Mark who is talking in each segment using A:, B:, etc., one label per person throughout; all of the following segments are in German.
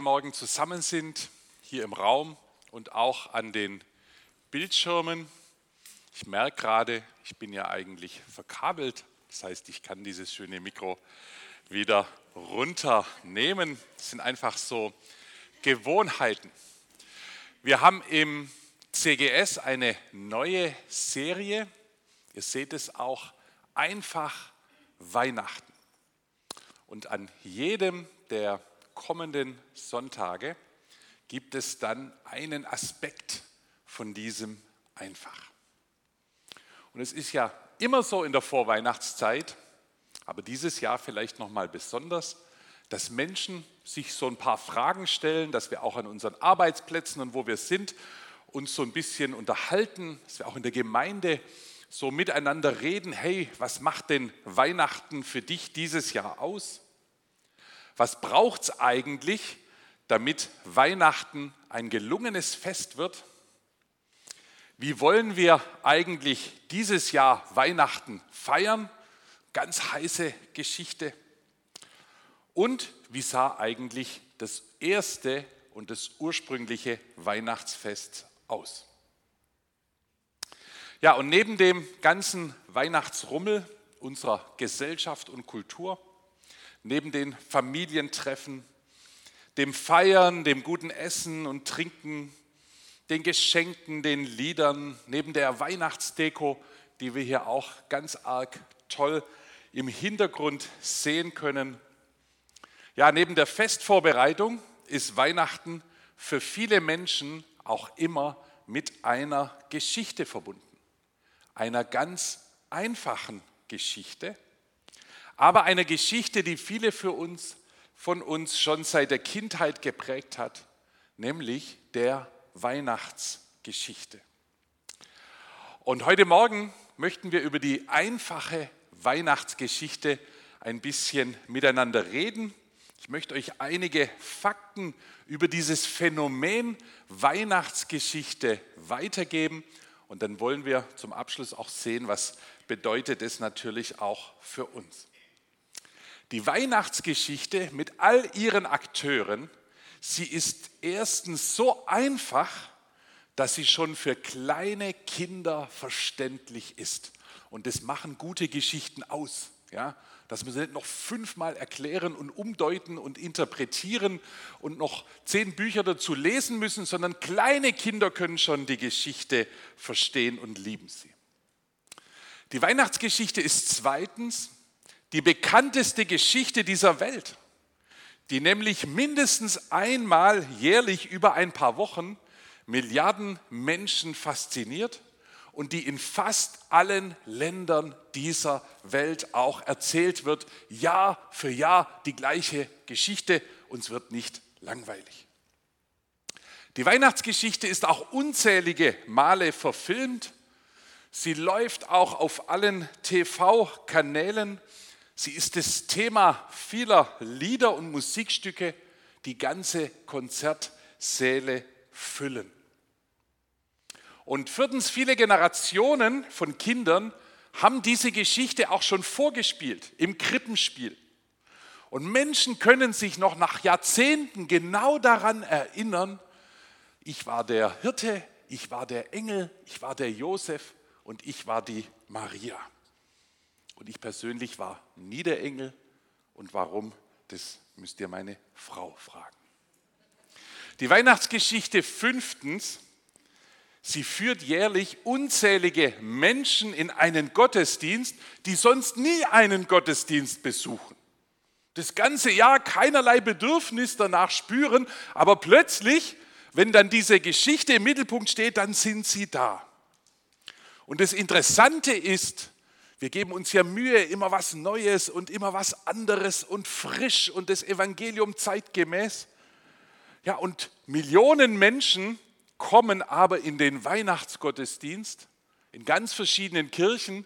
A: Morgen zusammen sind, hier im Raum und auch an den Bildschirmen. Ich merke gerade, ich bin ja eigentlich verkabelt. Das heißt, ich kann dieses schöne Mikro wieder runternehmen. Das sind einfach so Gewohnheiten. Wir haben im CGS eine neue Serie. Ihr seht es auch einfach Weihnachten. Und an jedem der kommenden Sonntage gibt es dann einen Aspekt von diesem einfach. Und es ist ja immer so in der Vorweihnachtszeit, aber dieses Jahr vielleicht noch mal besonders, dass Menschen sich so ein paar Fragen stellen, dass wir auch an unseren Arbeitsplätzen und wo wir sind uns so ein bisschen unterhalten, dass wir auch in der Gemeinde so miteinander reden, hey, was macht denn Weihnachten für dich dieses Jahr aus? Was braucht es eigentlich, damit Weihnachten ein gelungenes Fest wird? Wie wollen wir eigentlich dieses Jahr Weihnachten feiern? Ganz heiße Geschichte. Und wie sah eigentlich das erste und das ursprüngliche Weihnachtsfest aus? Ja, und neben dem ganzen Weihnachtsrummel unserer Gesellschaft und Kultur, neben den Familientreffen, dem Feiern, dem guten Essen und Trinken, den Geschenken, den Liedern, neben der Weihnachtsdeko, die wir hier auch ganz arg toll im Hintergrund sehen können. Ja, neben der Festvorbereitung ist Weihnachten für viele Menschen auch immer mit einer Geschichte verbunden einer ganz einfachen Geschichte, aber einer Geschichte, die viele für uns, von uns schon seit der Kindheit geprägt hat, nämlich der Weihnachtsgeschichte. Und heute Morgen möchten wir über die einfache Weihnachtsgeschichte ein bisschen miteinander reden. Ich möchte euch einige Fakten über dieses Phänomen Weihnachtsgeschichte weitergeben und dann wollen wir zum Abschluss auch sehen, was bedeutet es natürlich auch für uns. Die Weihnachtsgeschichte mit all ihren Akteuren, sie ist erstens so einfach, dass sie schon für kleine Kinder verständlich ist. Und das machen gute Geschichten aus. Ja? dass wir sie nicht noch fünfmal erklären und umdeuten und interpretieren und noch zehn Bücher dazu lesen müssen, sondern kleine Kinder können schon die Geschichte verstehen und lieben sie. Die Weihnachtsgeschichte ist zweitens die bekannteste Geschichte dieser Welt, die nämlich mindestens einmal jährlich über ein paar Wochen Milliarden Menschen fasziniert und die in fast allen Ländern dieser Welt auch erzählt wird, Jahr für Jahr die gleiche Geschichte, uns wird nicht langweilig. Die Weihnachtsgeschichte ist auch unzählige Male verfilmt. Sie läuft auch auf allen TV-Kanälen. Sie ist das Thema vieler Lieder und Musikstücke, die ganze Konzertsäle füllen. Und viertens, viele Generationen von Kindern haben diese Geschichte auch schon vorgespielt im Krippenspiel. Und Menschen können sich noch nach Jahrzehnten genau daran erinnern, ich war der Hirte, ich war der Engel, ich war der Josef und ich war die Maria. Und ich persönlich war nie der Engel. Und warum, das müsst ihr meine Frau fragen. Die Weihnachtsgeschichte fünftens Sie führt jährlich unzählige Menschen in einen Gottesdienst, die sonst nie einen Gottesdienst besuchen. Das ganze Jahr keinerlei Bedürfnis danach spüren, aber plötzlich, wenn dann diese Geschichte im Mittelpunkt steht, dann sind sie da. Und das Interessante ist, wir geben uns ja Mühe, immer was Neues und immer was anderes und frisch und das Evangelium zeitgemäß. Ja, und Millionen Menschen kommen aber in den Weihnachtsgottesdienst in ganz verschiedenen Kirchen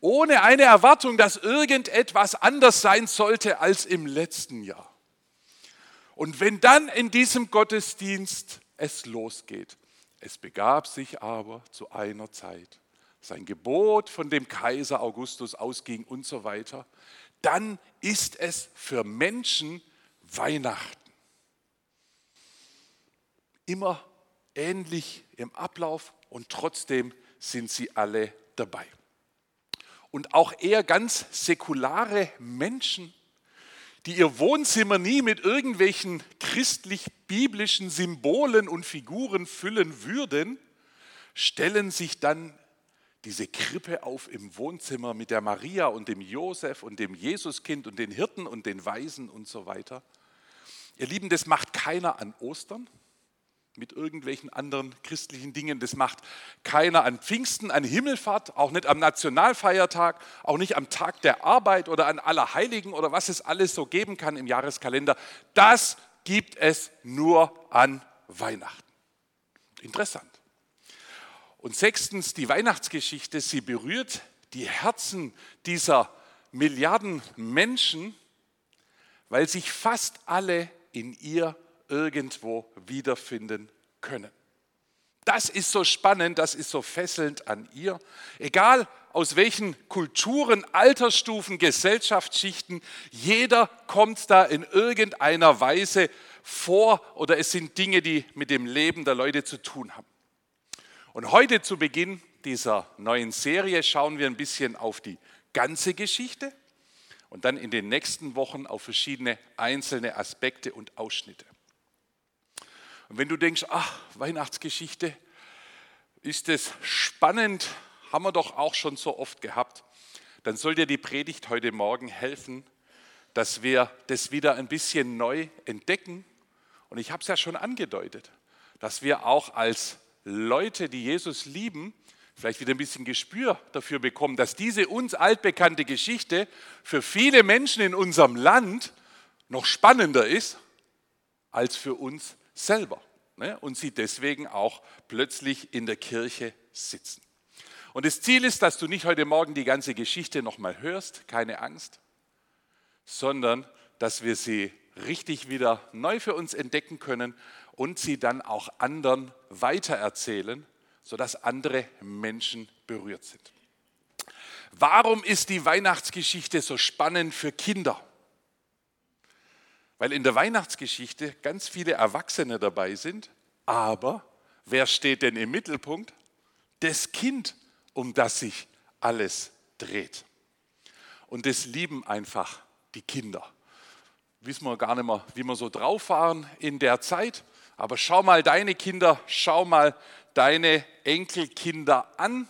A: ohne eine Erwartung, dass irgendetwas anders sein sollte als im letzten Jahr. Und wenn dann in diesem Gottesdienst es losgeht, es begab sich aber zu einer Zeit, sein Gebot von dem Kaiser Augustus ausging und so weiter, dann ist es für Menschen Weihnachten. immer ähnlich im Ablauf und trotzdem sind sie alle dabei. Und auch eher ganz säkulare Menschen, die ihr Wohnzimmer nie mit irgendwelchen christlich-biblischen Symbolen und Figuren füllen würden, stellen sich dann diese Krippe auf im Wohnzimmer mit der Maria und dem Josef und dem Jesuskind und den Hirten und den Weisen und so weiter. Ihr Lieben, das macht keiner an Ostern mit irgendwelchen anderen christlichen Dingen. Das macht keiner an Pfingsten, an Himmelfahrt, auch nicht am Nationalfeiertag, auch nicht am Tag der Arbeit oder an Allerheiligen oder was es alles so geben kann im Jahreskalender. Das gibt es nur an Weihnachten. Interessant. Und sechstens, die Weihnachtsgeschichte, sie berührt die Herzen dieser Milliarden Menschen, weil sich fast alle in ihr irgendwo wiederfinden können. Das ist so spannend, das ist so fesselnd an ihr. Egal aus welchen Kulturen, Altersstufen, Gesellschaftsschichten, jeder kommt da in irgendeiner Weise vor oder es sind Dinge, die mit dem Leben der Leute zu tun haben. Und heute zu Beginn dieser neuen Serie schauen wir ein bisschen auf die ganze Geschichte und dann in den nächsten Wochen auf verschiedene einzelne Aspekte und Ausschnitte. Und wenn du denkst, ach, Weihnachtsgeschichte, ist es spannend, haben wir doch auch schon so oft gehabt, dann soll dir die Predigt heute Morgen helfen, dass wir das wieder ein bisschen neu entdecken. Und ich habe es ja schon angedeutet, dass wir auch als Leute, die Jesus lieben, vielleicht wieder ein bisschen Gespür dafür bekommen, dass diese uns altbekannte Geschichte für viele Menschen in unserem Land noch spannender ist als für uns selber. Ne? Und sie deswegen auch plötzlich in der Kirche sitzen. Und das Ziel ist, dass du nicht heute Morgen die ganze Geschichte nochmal hörst, keine Angst, sondern dass wir sie richtig wieder neu für uns entdecken können und sie dann auch anderen weitererzählen, sodass andere Menschen berührt sind. Warum ist die Weihnachtsgeschichte so spannend für Kinder? Weil in der Weihnachtsgeschichte ganz viele Erwachsene dabei sind, aber wer steht denn im Mittelpunkt? Das Kind, um das sich alles dreht. Und das lieben einfach die Kinder wissen wir gar nicht mehr, wie wir so drauf waren in der Zeit. Aber schau mal deine Kinder, schau mal deine Enkelkinder an.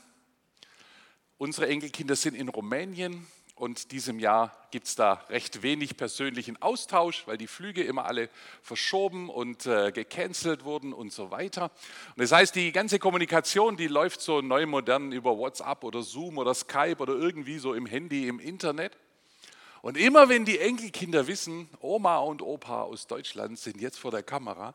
A: Unsere Enkelkinder sind in Rumänien und diesem Jahr gibt es da recht wenig persönlichen Austausch, weil die Flüge immer alle verschoben und äh, gecancelt wurden und so weiter. Und das heißt, die ganze Kommunikation, die läuft so neu modern über WhatsApp oder Zoom oder Skype oder irgendwie so im Handy, im Internet. Und immer wenn die Enkelkinder wissen, Oma und Opa aus Deutschland sind jetzt vor der Kamera,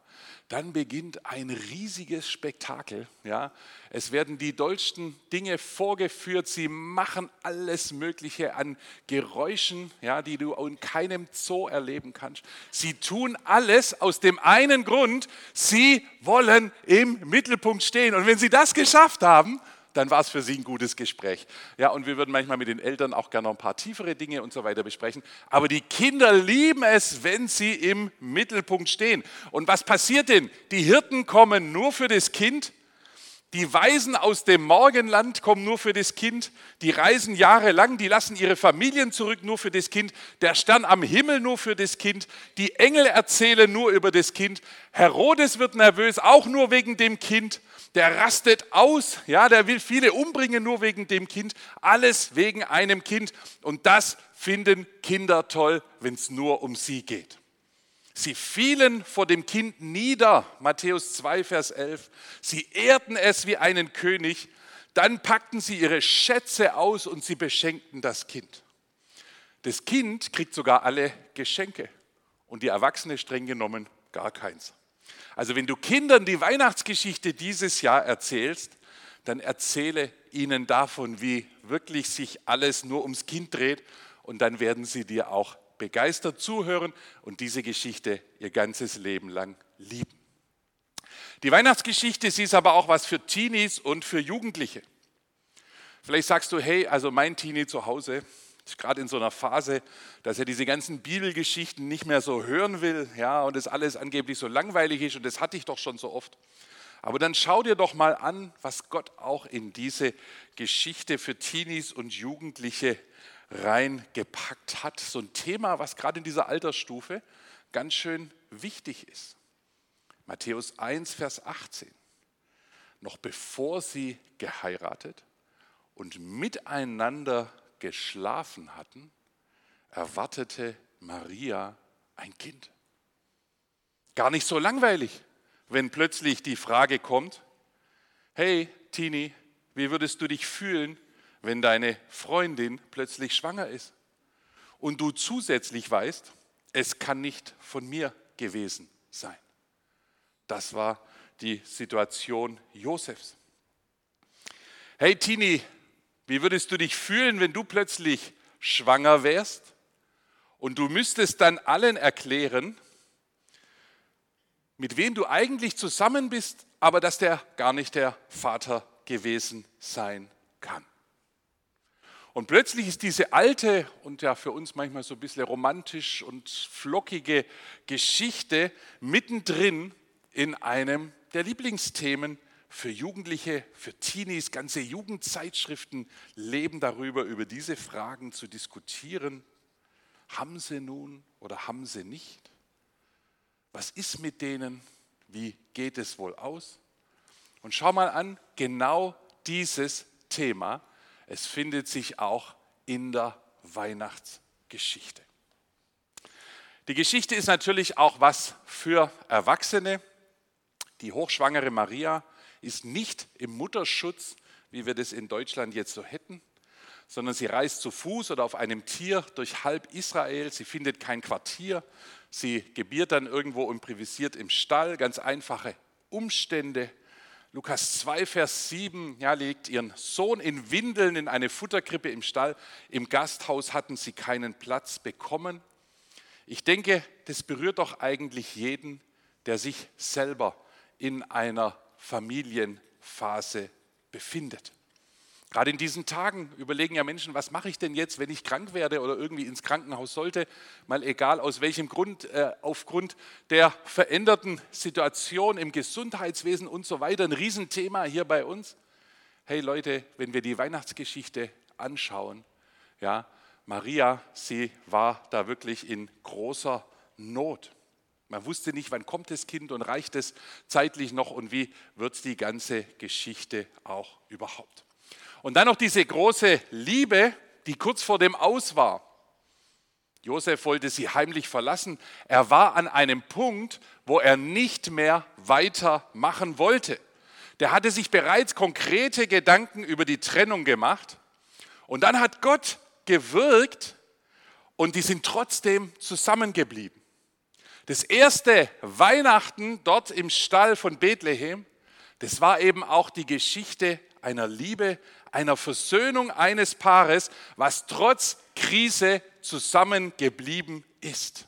A: dann beginnt ein riesiges Spektakel. Ja? Es werden die dollsten Dinge vorgeführt. Sie machen alles Mögliche an Geräuschen, ja, die du in keinem Zoo erleben kannst. Sie tun alles aus dem einen Grund, sie wollen im Mittelpunkt stehen. Und wenn sie das geschafft haben, dann war es für Sie ein gutes Gespräch. Ja, und wir würden manchmal mit den Eltern auch gerne noch ein paar tiefere Dinge und so weiter besprechen. Aber die Kinder lieben es, wenn sie im Mittelpunkt stehen. Und was passiert denn? Die Hirten kommen nur für das Kind. Die Weisen aus dem Morgenland kommen nur für das Kind. Die reisen jahrelang, die lassen ihre Familien zurück nur für das Kind. Der Stern am Himmel nur für das Kind. Die Engel erzählen nur über das Kind. Herodes wird nervös, auch nur wegen dem Kind der rastet aus, ja, der will viele umbringen nur wegen dem Kind, alles wegen einem Kind. Und das finden Kinder toll, wenn es nur um sie geht. Sie fielen vor dem Kind nieder, Matthäus 2, Vers 11. Sie ehrten es wie einen König. Dann packten sie ihre Schätze aus und sie beschenkten das Kind. Das Kind kriegt sogar alle Geschenke und die Erwachsene streng genommen gar keins. Also wenn du Kindern die Weihnachtsgeschichte dieses Jahr erzählst, dann erzähle ihnen davon, wie wirklich sich alles nur ums Kind dreht und dann werden sie dir auch begeistert zuhören und diese Geschichte ihr ganzes Leben lang lieben. Die Weihnachtsgeschichte, sie ist aber auch was für Teenies und für Jugendliche. Vielleicht sagst du, hey, also mein Teenie zu Hause, Ist gerade in so einer Phase, dass er diese ganzen Bibelgeschichten nicht mehr so hören will, ja, und das alles angeblich so langweilig ist und das hatte ich doch schon so oft. Aber dann schau dir doch mal an, was Gott auch in diese Geschichte für Teenies und Jugendliche reingepackt hat. So ein Thema, was gerade in dieser Altersstufe ganz schön wichtig ist. Matthäus 1, Vers 18. Noch bevor sie geheiratet und miteinander geschlafen hatten, erwartete Maria ein Kind. Gar nicht so langweilig, wenn plötzlich die Frage kommt, hey Tini, wie würdest du dich fühlen, wenn deine Freundin plötzlich schwanger ist und du zusätzlich weißt, es kann nicht von mir gewesen sein. Das war die Situation Josefs. Hey Tini, wie würdest du dich fühlen, wenn du plötzlich schwanger wärst und du müsstest dann allen erklären, mit wem du eigentlich zusammen bist, aber dass der gar nicht der Vater gewesen sein kann. Und plötzlich ist diese alte und ja für uns manchmal so ein bisschen romantisch und flockige Geschichte mittendrin in einem der Lieblingsthemen für Jugendliche, für Teenies. Ganze Jugendzeitschriften leben darüber, über diese Fragen zu diskutieren. Haben sie nun oder haben sie nicht? Was ist mit denen? Wie geht es wohl aus? Und schau mal an, genau dieses Thema, es findet sich auch in der Weihnachtsgeschichte. Die Geschichte ist natürlich auch was für Erwachsene. Die hochschwangere Maria ist nicht im Mutterschutz, wie wir das in Deutschland jetzt so hätten, sondern sie reist zu Fuß oder auf einem Tier durch halb Israel. Sie findet kein Quartier. Sie gebiert dann irgendwo improvisiert im Stall. Ganz einfache Umstände. Lukas 2, Vers 7, ja, legt ihren Sohn in Windeln in eine Futterkrippe im Stall. Im Gasthaus hatten sie keinen Platz bekommen. Ich denke, das berührt doch eigentlich jeden, der sich selber in einer Familienphase befindet. Gerade in diesen Tagen überlegen ja Menschen, was mache ich denn jetzt, wenn ich krank werde oder irgendwie ins Krankenhaus sollte, mal egal aus welchem Grund, äh, aufgrund der veränderten Situation im Gesundheitswesen und so weiter, ein Riesenthema hier bei uns. Hey Leute, wenn wir die Weihnachtsgeschichte anschauen, ja, Maria, sie war da wirklich in großer Not. Man wusste nicht, wann kommt das Kind und reicht es zeitlich noch und wie wird die ganze Geschichte auch überhaupt. Und dann noch diese große Liebe, die kurz vor dem Aus war. Josef wollte sie heimlich verlassen. Er war an einem Punkt, wo er nicht mehr weitermachen wollte. Der hatte sich bereits konkrete Gedanken über die Trennung gemacht. Und dann hat Gott gewirkt und die sind trotzdem zusammengeblieben. Das erste Weihnachten dort im Stall von Bethlehem, das war eben auch die Geschichte einer Liebe, einer Versöhnung eines Paares, was trotz Krise zusammengeblieben ist.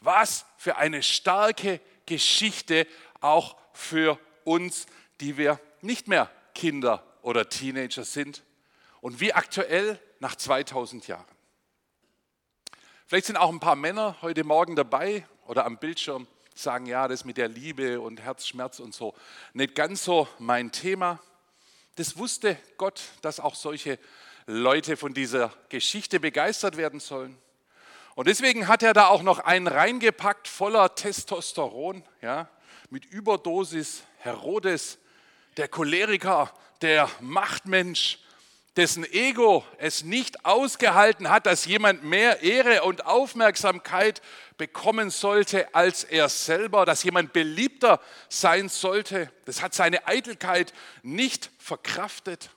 A: Was für eine starke Geschichte auch für uns, die wir nicht mehr Kinder oder Teenager sind. Und wie aktuell nach 2000 Jahren. Vielleicht sind auch ein paar Männer heute Morgen dabei oder am Bildschirm, sagen, ja, das mit der Liebe und Herzschmerz und so, nicht ganz so mein Thema. Das wusste Gott, dass auch solche Leute von dieser Geschichte begeistert werden sollen. Und deswegen hat er da auch noch einen reingepackt voller Testosteron, ja, mit Überdosis Herodes, der Choleriker, der Machtmensch, dessen Ego es nicht ausgehalten hat, dass jemand mehr Ehre und Aufmerksamkeit bekommen sollte als er selber, dass jemand beliebter sein sollte. Das hat seine Eitelkeit nicht verkraftet.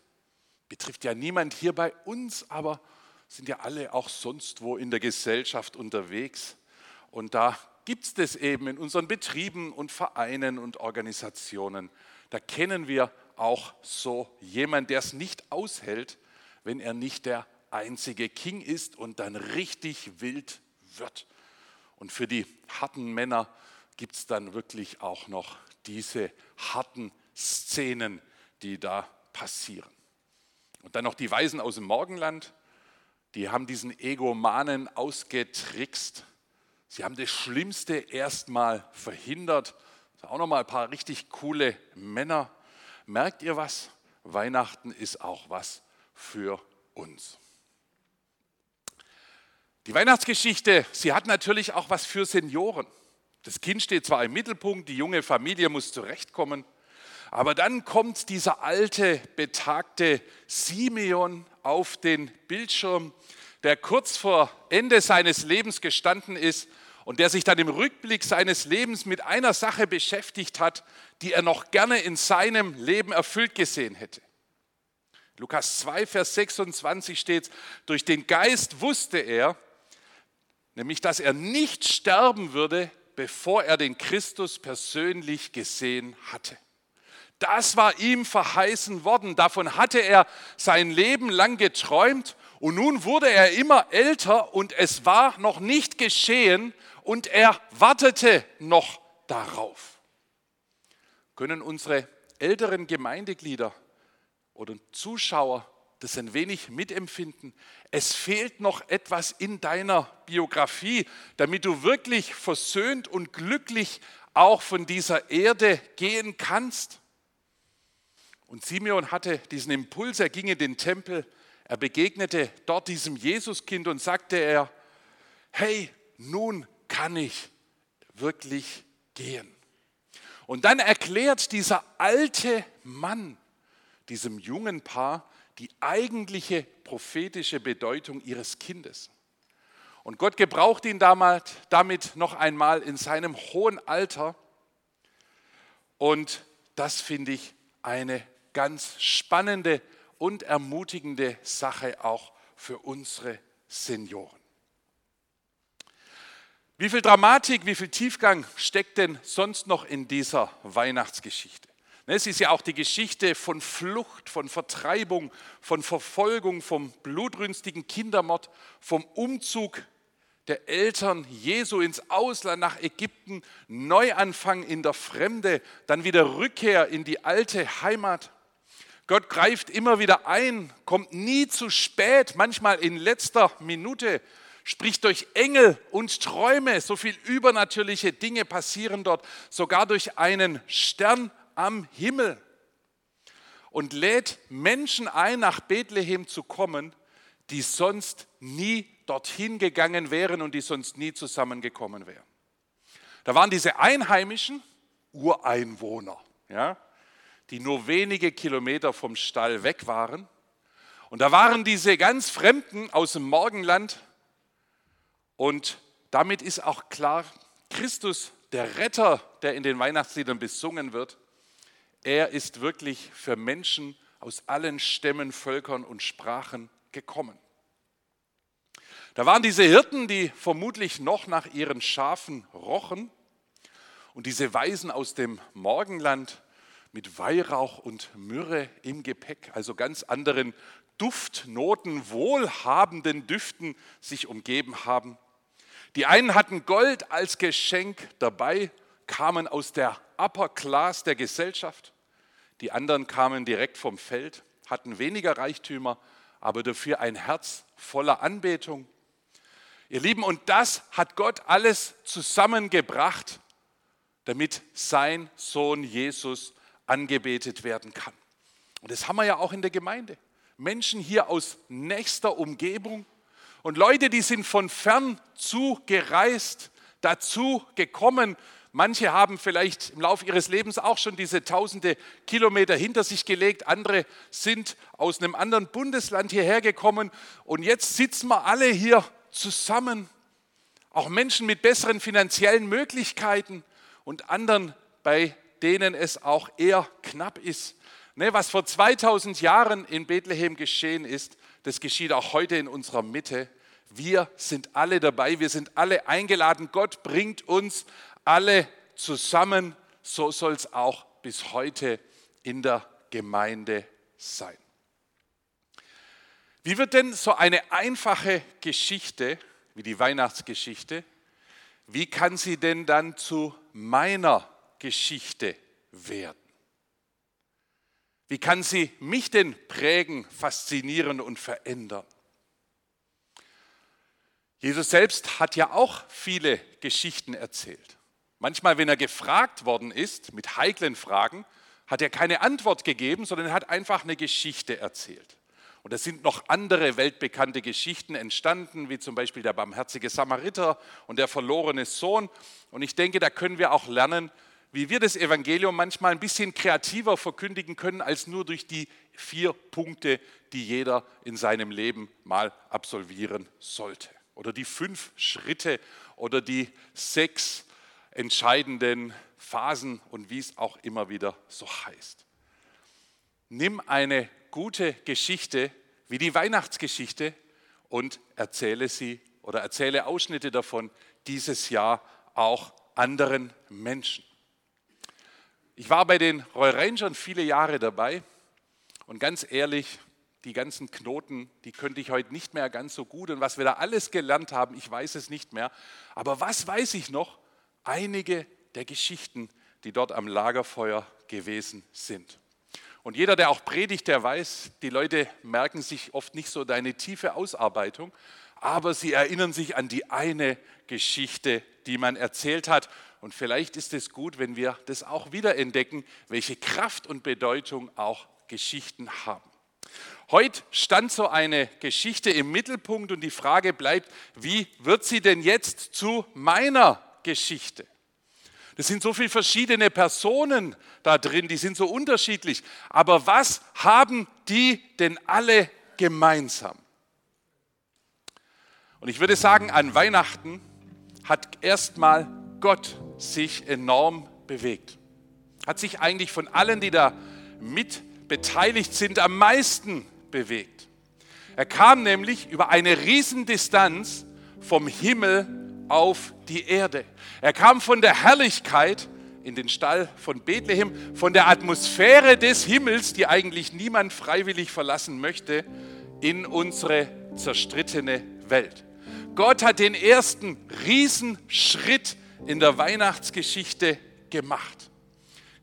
A: Betrifft ja niemand hier bei uns, aber sind ja alle auch sonst wo in der Gesellschaft unterwegs. Und da gibt es das eben in unseren Betrieben und Vereinen und Organisationen. Da kennen wir auch so jemand, der es nicht aushält, wenn er nicht der einzige King ist und dann richtig wild wird. Und für die harten Männer gibt es dann wirklich auch noch diese harten Szenen, die da passieren. Und dann noch die Weisen aus dem Morgenland. die haben diesen Egomanen ausgetrickst. Sie haben das Schlimmste erstmal verhindert. Auch noch mal ein paar richtig coole Männer. Merkt ihr was? Weihnachten ist auch was für uns. Die Weihnachtsgeschichte, sie hat natürlich auch was für Senioren. Das Kind steht zwar im Mittelpunkt, die junge Familie muss zurechtkommen, aber dann kommt dieser alte, betagte Simeon auf den Bildschirm, der kurz vor Ende seines Lebens gestanden ist und der sich dann im Rückblick seines Lebens mit einer Sache beschäftigt hat, die er noch gerne in seinem Leben erfüllt gesehen hätte. Lukas 2, Vers 26 steht, durch den Geist wusste er, nämlich dass er nicht sterben würde, bevor er den Christus persönlich gesehen hatte. Das war ihm verheißen worden, davon hatte er sein Leben lang geträumt und nun wurde er immer älter und es war noch nicht geschehen und er wartete noch darauf. Können unsere älteren Gemeindeglieder oder Zuschauer das ein wenig mitempfinden. Es fehlt noch etwas in deiner Biografie, damit du wirklich versöhnt und glücklich auch von dieser Erde gehen kannst. Und Simeon hatte diesen Impuls, er ging in den Tempel, er begegnete dort diesem Jesuskind und sagte er, hey, nun kann ich wirklich gehen. Und dann erklärt dieser alte Mann diesem jungen Paar, die eigentliche prophetische Bedeutung ihres Kindes. Und Gott gebraucht ihn damals, damit noch einmal in seinem hohen Alter. Und das finde ich eine ganz spannende und ermutigende Sache auch für unsere Senioren. Wie viel Dramatik, wie viel Tiefgang steckt denn sonst noch in dieser Weihnachtsgeschichte? Ne, es ist ja auch die Geschichte von Flucht, von Vertreibung, von Verfolgung, vom blutrünstigen Kindermord, vom Umzug der Eltern Jesu ins Ausland nach Ägypten, Neuanfang in der Fremde, dann wieder Rückkehr in die alte Heimat. Gott greift immer wieder ein, kommt nie zu spät, manchmal in letzter Minute, spricht durch Engel und Träume. So viel übernatürliche Dinge passieren dort, sogar durch einen Stern am Himmel und lädt Menschen ein, nach Bethlehem zu kommen, die sonst nie dorthin gegangen wären und die sonst nie zusammengekommen wären. Da waren diese Einheimischen, Ureinwohner, ja, die nur wenige Kilometer vom Stall weg waren. Und da waren diese ganz Fremden aus dem Morgenland. Und damit ist auch klar, Christus, der Retter, der in den Weihnachtsliedern besungen wird, er ist wirklich für Menschen aus allen Stämmen, Völkern und Sprachen gekommen. Da waren diese Hirten, die vermutlich noch nach ihren Schafen rochen und diese Weisen aus dem Morgenland mit Weihrauch und Myrrhe im Gepäck, also ganz anderen Duftnoten, wohlhabenden Düften sich umgeben haben. Die einen hatten Gold als Geschenk dabei, kamen aus der Upper Class der Gesellschaft. Die anderen kamen direkt vom Feld, hatten weniger Reichtümer, aber dafür ein Herz voller Anbetung. Ihr Lieben, und das hat Gott alles zusammengebracht, damit sein Sohn Jesus angebetet werden kann. Und das haben wir ja auch in der Gemeinde. Menschen hier aus nächster Umgebung und Leute, die sind von fern zugereist, dazu gekommen. Manche haben vielleicht im Laufe ihres Lebens auch schon diese tausende Kilometer hinter sich gelegt. Andere sind aus einem anderen Bundesland hierher gekommen. Und jetzt sitzen wir alle hier zusammen. Auch Menschen mit besseren finanziellen Möglichkeiten und anderen, bei denen es auch eher knapp ist. Ne, was vor 2000 Jahren in Bethlehem geschehen ist, das geschieht auch heute in unserer Mitte. Wir sind alle dabei, wir sind alle eingeladen. Gott bringt uns alle zusammen. So soll es auch bis heute in der Gemeinde sein. Wie wird denn so eine einfache Geschichte wie die Weihnachtsgeschichte, wie kann sie denn dann zu meiner Geschichte werden? Wie kann sie mich denn prägen, faszinieren und verändern? Jesus selbst hat ja auch viele Geschichten erzählt. Manchmal, wenn er gefragt worden ist mit heiklen Fragen, hat er keine Antwort gegeben, sondern er hat einfach eine Geschichte erzählt. Und es sind noch andere weltbekannte Geschichten entstanden, wie zum Beispiel der barmherzige Samariter und der verlorene Sohn. Und ich denke, da können wir auch lernen, wie wir das Evangelium manchmal ein bisschen kreativer verkündigen können, als nur durch die vier Punkte, die jeder in seinem Leben mal absolvieren sollte. Oder die fünf Schritte oder die sechs entscheidenden Phasen und wie es auch immer wieder so heißt. Nimm eine gute Geschichte wie die Weihnachtsgeschichte und erzähle sie oder erzähle Ausschnitte davon dieses Jahr auch anderen Menschen. Ich war bei den Royal Rangers viele Jahre dabei und ganz ehrlich, die ganzen Knoten, die könnte ich heute nicht mehr ganz so gut und was wir da alles gelernt haben, ich weiß es nicht mehr. Aber was weiß ich noch? Einige der Geschichten, die dort am Lagerfeuer gewesen sind. Und jeder, der auch predigt, der weiß, die Leute merken sich oft nicht so deine tiefe Ausarbeitung, aber sie erinnern sich an die eine Geschichte, die man erzählt hat. Und vielleicht ist es gut, wenn wir das auch wieder entdecken, welche Kraft und Bedeutung auch Geschichten haben. Heute stand so eine Geschichte im Mittelpunkt und die Frage bleibt, wie wird sie denn jetzt zu meiner Geschichte? Es sind so viele verschiedene Personen da drin, die sind so unterschiedlich. Aber was haben die denn alle gemeinsam? Und ich würde sagen, an Weihnachten hat erstmal Gott sich enorm bewegt. Hat sich eigentlich von allen, die da mit beteiligt sind, am meisten bewegt. Er kam nämlich über eine Riesendistanz vom Himmel auf die Erde. Er kam von der Herrlichkeit in den Stall von Bethlehem, von der Atmosphäre des Himmels, die eigentlich niemand freiwillig verlassen möchte, in unsere zerstrittene Welt. Gott hat den ersten Riesenschritt in der Weihnachtsgeschichte gemacht.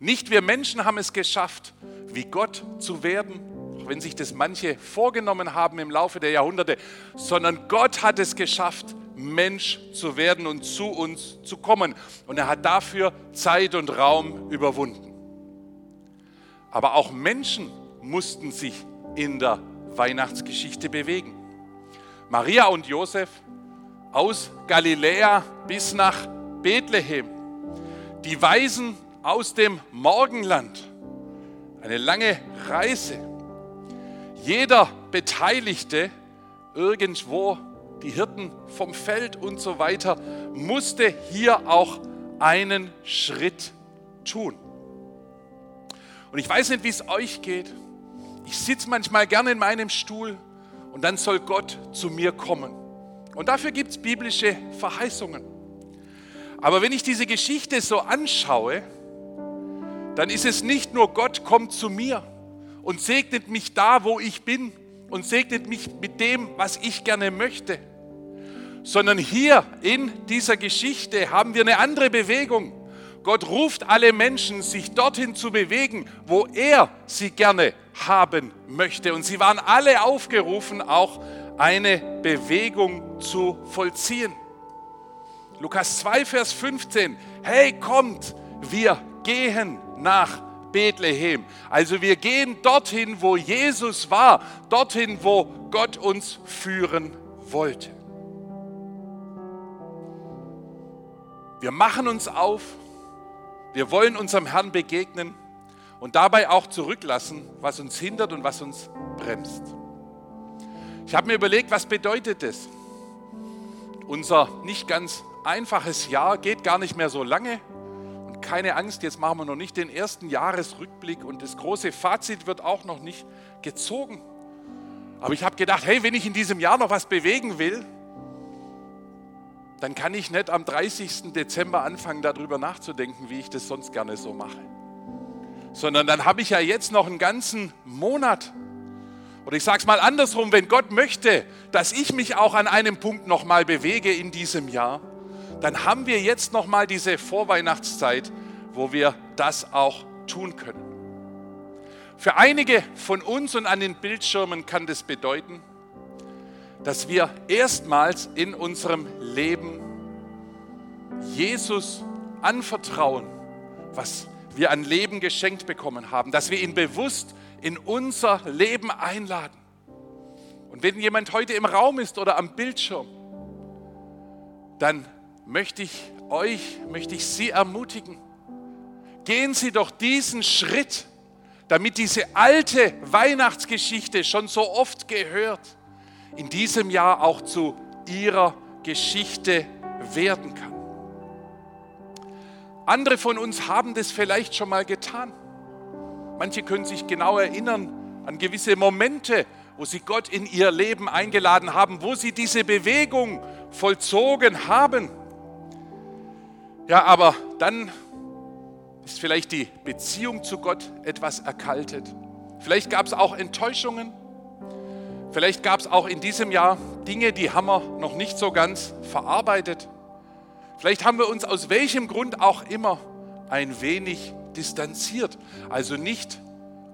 A: Nicht wir Menschen haben es geschafft, wie Gott zu werden, auch wenn sich das manche vorgenommen haben im Laufe der Jahrhunderte, sondern Gott hat es geschafft, Mensch zu werden und zu uns zu kommen. Und er hat dafür Zeit und Raum überwunden. Aber auch Menschen mussten sich in der Weihnachtsgeschichte bewegen. Maria und Josef aus Galiläa bis nach Bethlehem. Die Weisen aus dem Morgenland. Eine lange Reise. Jeder Beteiligte irgendwo die Hirten vom Feld und so weiter, musste hier auch einen Schritt tun. Und ich weiß nicht, wie es euch geht. Ich sitze manchmal gerne in meinem Stuhl und dann soll Gott zu mir kommen. Und dafür gibt es biblische Verheißungen. Aber wenn ich diese Geschichte so anschaue, dann ist es nicht nur Gott kommt zu mir und segnet mich da, wo ich bin und segnet mich mit dem, was ich gerne möchte, sondern hier in dieser Geschichte haben wir eine andere Bewegung. Gott ruft alle Menschen, sich dorthin zu bewegen, wo er sie gerne haben möchte. Und sie waren alle aufgerufen, auch eine Bewegung zu vollziehen. Lukas 2, Vers 15. Hey, kommt, wir gehen nach Bethlehem. Also wir gehen dorthin, wo Jesus war, dorthin, wo Gott uns führen wollte. Wir machen uns auf, wir wollen unserem Herrn begegnen und dabei auch zurücklassen, was uns hindert und was uns bremst. Ich habe mir überlegt, was bedeutet das? Unser nicht ganz einfaches Jahr geht gar nicht mehr so lange. Und keine Angst, jetzt machen wir noch nicht den ersten Jahresrückblick und das große Fazit wird auch noch nicht gezogen. Aber ich habe gedacht, hey, wenn ich in diesem Jahr noch was bewegen will, dann kann ich nicht am 30. Dezember anfangen, darüber nachzudenken, wie ich das sonst gerne so mache. Sondern dann habe ich ja jetzt noch einen ganzen Monat. Oder ich sage es mal andersrum, wenn Gott möchte, dass ich mich auch an einem Punkt nochmal bewege in diesem Jahr, dann haben wir jetzt nochmal diese Vorweihnachtszeit, wo wir das auch tun können. Für einige von uns und an den Bildschirmen kann das bedeuten, dass wir erstmals in unserem Leben Jesus anvertrauen, was wir an Leben geschenkt bekommen haben, dass wir ihn bewusst in unser Leben einladen. Und wenn jemand heute im Raum ist oder am Bildschirm, dann möchte ich euch, möchte ich Sie ermutigen, gehen Sie doch diesen Schritt, damit diese alte Weihnachtsgeschichte schon so oft gehört, in diesem Jahr auch zu Ihrer Geschichte werden kann. Andere von uns haben das vielleicht schon mal getan. Manche können sich genau erinnern an gewisse Momente, wo sie Gott in ihr Leben eingeladen haben, wo sie diese Bewegung vollzogen haben. Ja, aber dann ist vielleicht die Beziehung zu Gott etwas erkaltet. Vielleicht gab es auch Enttäuschungen. Vielleicht gab es auch in diesem Jahr Dinge, die haben wir noch nicht so ganz verarbeitet. Vielleicht haben wir uns aus welchem Grund auch immer ein wenig distanziert. Also nicht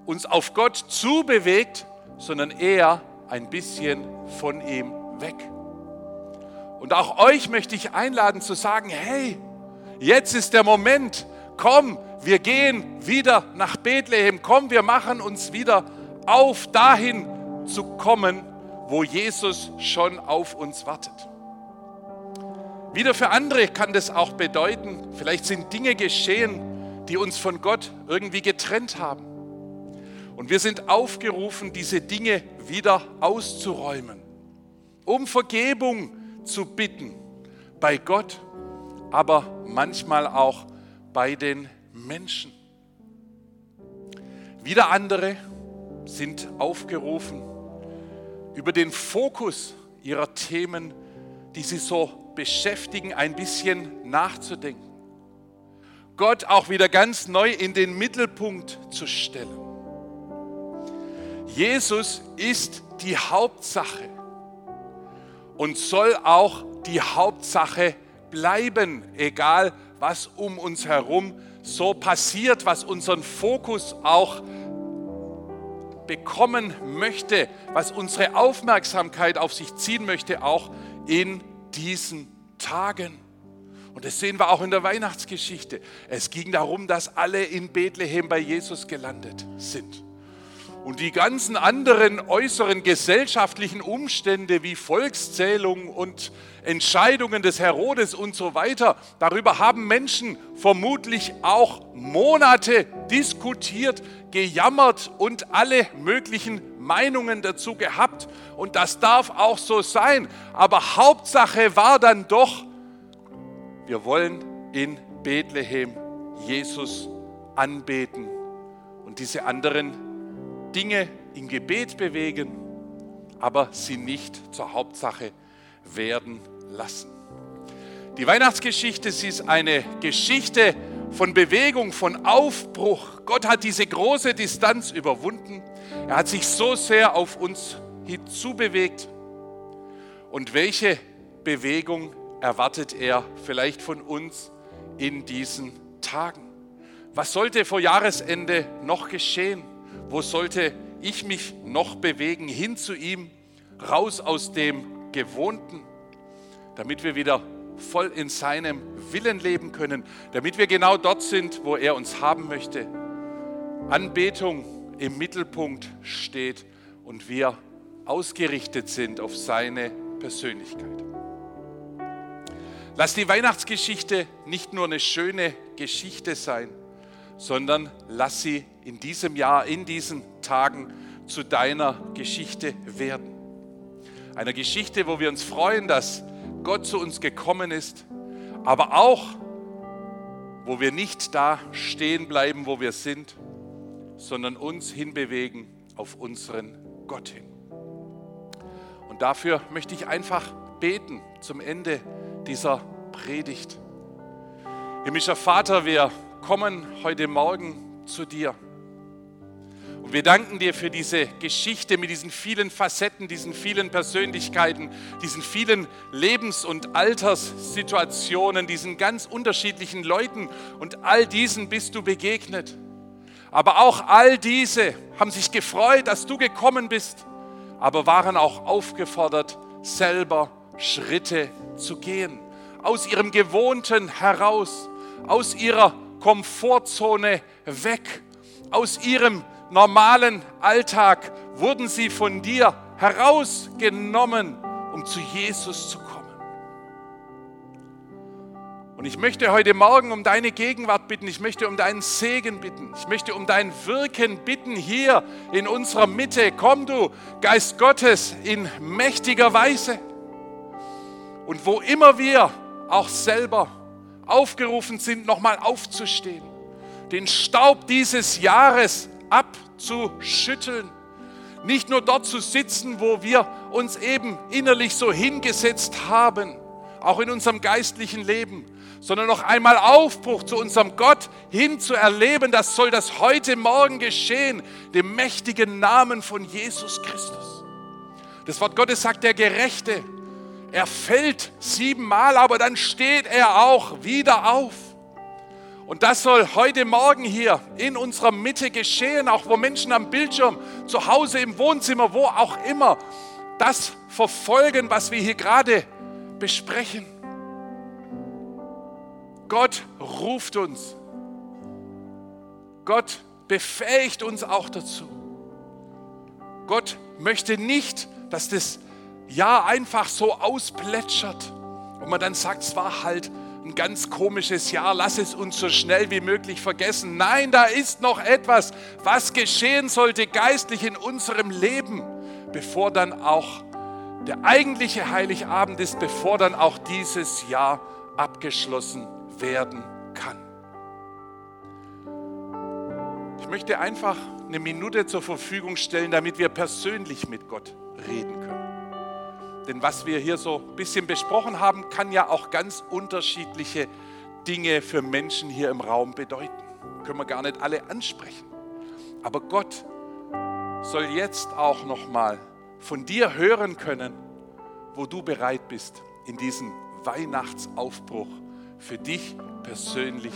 A: uns auf Gott zubewegt, sondern eher ein bisschen von ihm weg. Und auch euch möchte ich einladen zu sagen, hey, jetzt ist der Moment, komm, wir gehen wieder nach Bethlehem, komm, wir machen uns wieder auf dahin zu kommen, wo Jesus schon auf uns wartet. Wieder für andere kann das auch bedeuten, vielleicht sind Dinge geschehen, die uns von Gott irgendwie getrennt haben. Und wir sind aufgerufen, diese Dinge wieder auszuräumen, um Vergebung zu bitten bei Gott, aber manchmal auch bei den Menschen. Wieder andere sind aufgerufen, über den Fokus ihrer Themen, die sie so beschäftigen, ein bisschen nachzudenken. Gott auch wieder ganz neu in den Mittelpunkt zu stellen. Jesus ist die Hauptsache und soll auch die Hauptsache bleiben, egal was um uns herum so passiert, was unseren Fokus auch bekommen möchte, was unsere Aufmerksamkeit auf sich ziehen möchte, auch in diesen Tagen. Und das sehen wir auch in der Weihnachtsgeschichte. Es ging darum, dass alle in Bethlehem bei Jesus gelandet sind. Und die ganzen anderen äußeren gesellschaftlichen Umstände wie Volkszählung und Entscheidungen des Herodes und so weiter, darüber haben Menschen vermutlich auch Monate diskutiert, gejammert und alle möglichen Meinungen dazu gehabt. Und das darf auch so sein. Aber Hauptsache war dann doch, wir wollen in Bethlehem Jesus anbeten und diese anderen Dinge im Gebet bewegen, aber sie nicht zur Hauptsache werden lassen. Die Weihnachtsgeschichte, sie ist eine Geschichte von Bewegung, von Aufbruch. Gott hat diese große Distanz überwunden. Er hat sich so sehr auf uns hinzubewegt. Und welche Bewegung erwartet er vielleicht von uns in diesen Tagen? Was sollte vor Jahresende noch geschehen? Wo sollte ich mich noch bewegen? Hin zu ihm, raus aus dem Gewohnten, damit wir wieder voll in seinem Willen leben können, damit wir genau dort sind, wo er uns haben möchte. Anbetung im Mittelpunkt steht und wir ausgerichtet sind auf seine Persönlichkeit. Lass die Weihnachtsgeschichte nicht nur eine schöne Geschichte sein, sondern lass sie in diesem Jahr, in diesen Tagen zu deiner Geschichte werden. Einer Geschichte, wo wir uns freuen, dass Gott zu uns gekommen ist, aber auch, wo wir nicht da stehen bleiben, wo wir sind, sondern uns hinbewegen auf unseren Gott hin. Und dafür möchte ich einfach beten zum Ende dieser Predigt. Himmlischer Vater, wir kommen heute Morgen zu dir. Und wir danken dir für diese Geschichte mit diesen vielen Facetten, diesen vielen Persönlichkeiten, diesen vielen Lebens- und Alterssituationen, diesen ganz unterschiedlichen Leuten. Und all diesen bist du begegnet. Aber auch all diese haben sich gefreut, dass du gekommen bist, aber waren auch aufgefordert, selber Schritte zu gehen. Aus ihrem Gewohnten heraus, aus ihrer Komfortzone weg, aus ihrem normalen Alltag wurden sie von dir herausgenommen, um zu Jesus zu kommen. Und ich möchte heute Morgen um deine Gegenwart bitten, ich möchte um deinen Segen bitten, ich möchte um dein Wirken bitten hier in unserer Mitte. Komm du, Geist Gottes, in mächtiger Weise. Und wo immer wir auch selber aufgerufen sind, nochmal aufzustehen, den Staub dieses Jahres abzuschütteln, nicht nur dort zu sitzen, wo wir uns eben innerlich so hingesetzt haben, auch in unserem geistlichen Leben, sondern noch einmal Aufbruch zu unserem Gott hin zu erleben. Das soll das heute Morgen geschehen, dem mächtigen Namen von Jesus Christus. Das Wort Gottes sagt, der Gerechte, er fällt siebenmal, aber dann steht er auch wieder auf. Und das soll heute Morgen hier in unserer Mitte geschehen, auch wo Menschen am Bildschirm, zu Hause im Wohnzimmer, wo auch immer, das verfolgen, was wir hier gerade besprechen. Gott ruft uns. Gott befähigt uns auch dazu. Gott möchte nicht, dass das Jahr einfach so ausplätschert und man dann sagt, es war halt ein ganz komisches Jahr, lass es uns so schnell wie möglich vergessen. Nein, da ist noch etwas, was geschehen sollte geistlich in unserem Leben, bevor dann auch der eigentliche Heiligabend ist, bevor dann auch dieses Jahr abgeschlossen werden kann. Ich möchte einfach eine Minute zur Verfügung stellen, damit wir persönlich mit Gott reden können. Denn was wir hier so ein bisschen besprochen haben, kann ja auch ganz unterschiedliche Dinge für Menschen hier im Raum bedeuten. Können wir gar nicht alle ansprechen. Aber Gott soll jetzt auch noch mal von dir hören können, wo du bereit bist, in diesen Weihnachtsaufbruch für dich persönlich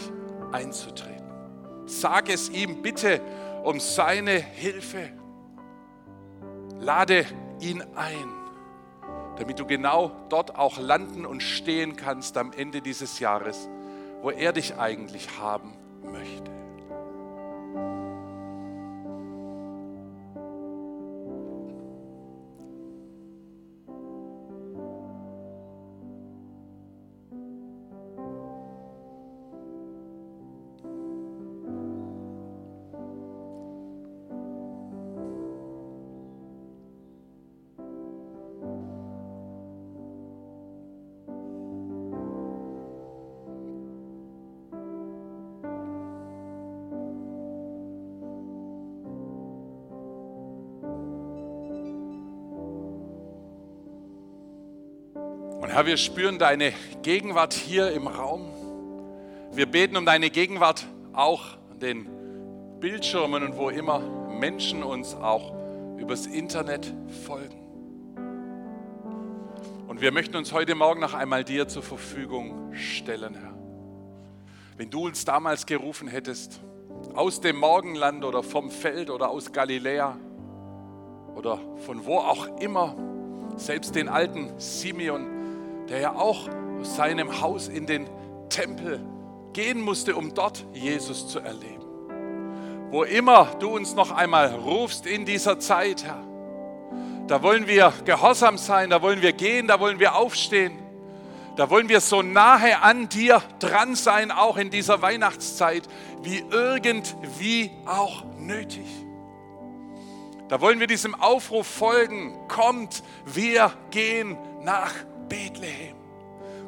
A: einzutreten. Sag es ihm bitte um seine Hilfe. Lade ihn ein damit du genau dort auch landen und stehen kannst am Ende dieses Jahres, wo er dich eigentlich haben möchte. Herr, wir spüren deine Gegenwart hier im Raum. Wir beten um deine Gegenwart auch an den Bildschirmen und wo immer Menschen uns auch übers Internet folgen. Und wir möchten uns heute Morgen noch einmal dir zur Verfügung stellen, Herr. Wenn du uns damals gerufen hättest, aus dem Morgenland oder vom Feld oder aus Galiläa oder von wo auch immer, selbst den alten Simeon, der ja auch aus seinem Haus in den Tempel gehen musste, um dort Jesus zu erleben. Wo immer du uns noch einmal rufst in dieser Zeit, Herr, da wollen wir gehorsam sein, da wollen wir gehen, da wollen wir aufstehen, da wollen wir so nahe an dir dran sein, auch in dieser Weihnachtszeit, wie irgendwie auch nötig. Da wollen wir diesem Aufruf folgen, kommt, wir gehen nach Bethlehem.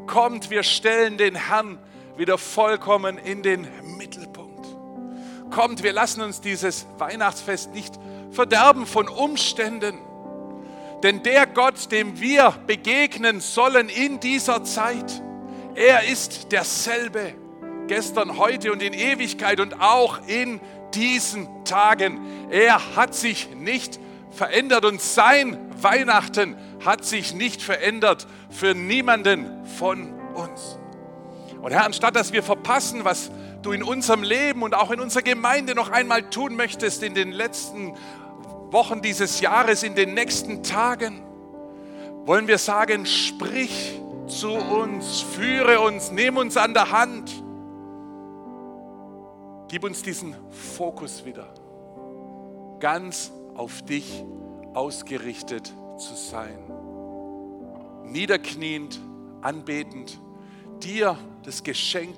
A: Kommt, wir stellen den Herrn wieder vollkommen in den Mittelpunkt. Kommt, wir lassen uns dieses Weihnachtsfest nicht verderben von Umständen. Denn der Gott, dem wir begegnen sollen in dieser Zeit, er ist derselbe gestern, heute und in Ewigkeit und auch in diesen Tagen. Er hat sich nicht verändert und sein Weihnachten hat sich nicht verändert für niemanden von uns. Und Herr, anstatt dass wir verpassen, was du in unserem Leben und auch in unserer Gemeinde noch einmal tun möchtest in den letzten Wochen dieses Jahres, in den nächsten Tagen, wollen wir sagen, sprich zu uns, führe uns, nimm uns an der Hand. Gib uns diesen Fokus wieder, ganz auf dich ausgerichtet zu sein. Niederkniend, anbetend, dir das Geschenk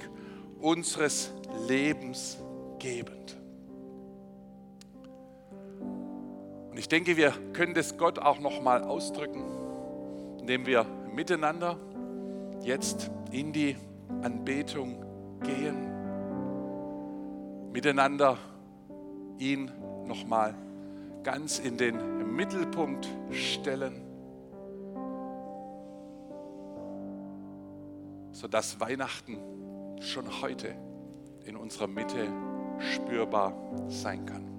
A: unseres Lebens gebend. Und ich denke, wir können das Gott auch noch mal ausdrücken, indem wir miteinander jetzt in die Anbetung gehen, miteinander ihn noch mal ganz in den Mittelpunkt stellen, sodass Weihnachten schon heute in unserer Mitte spürbar sein kann.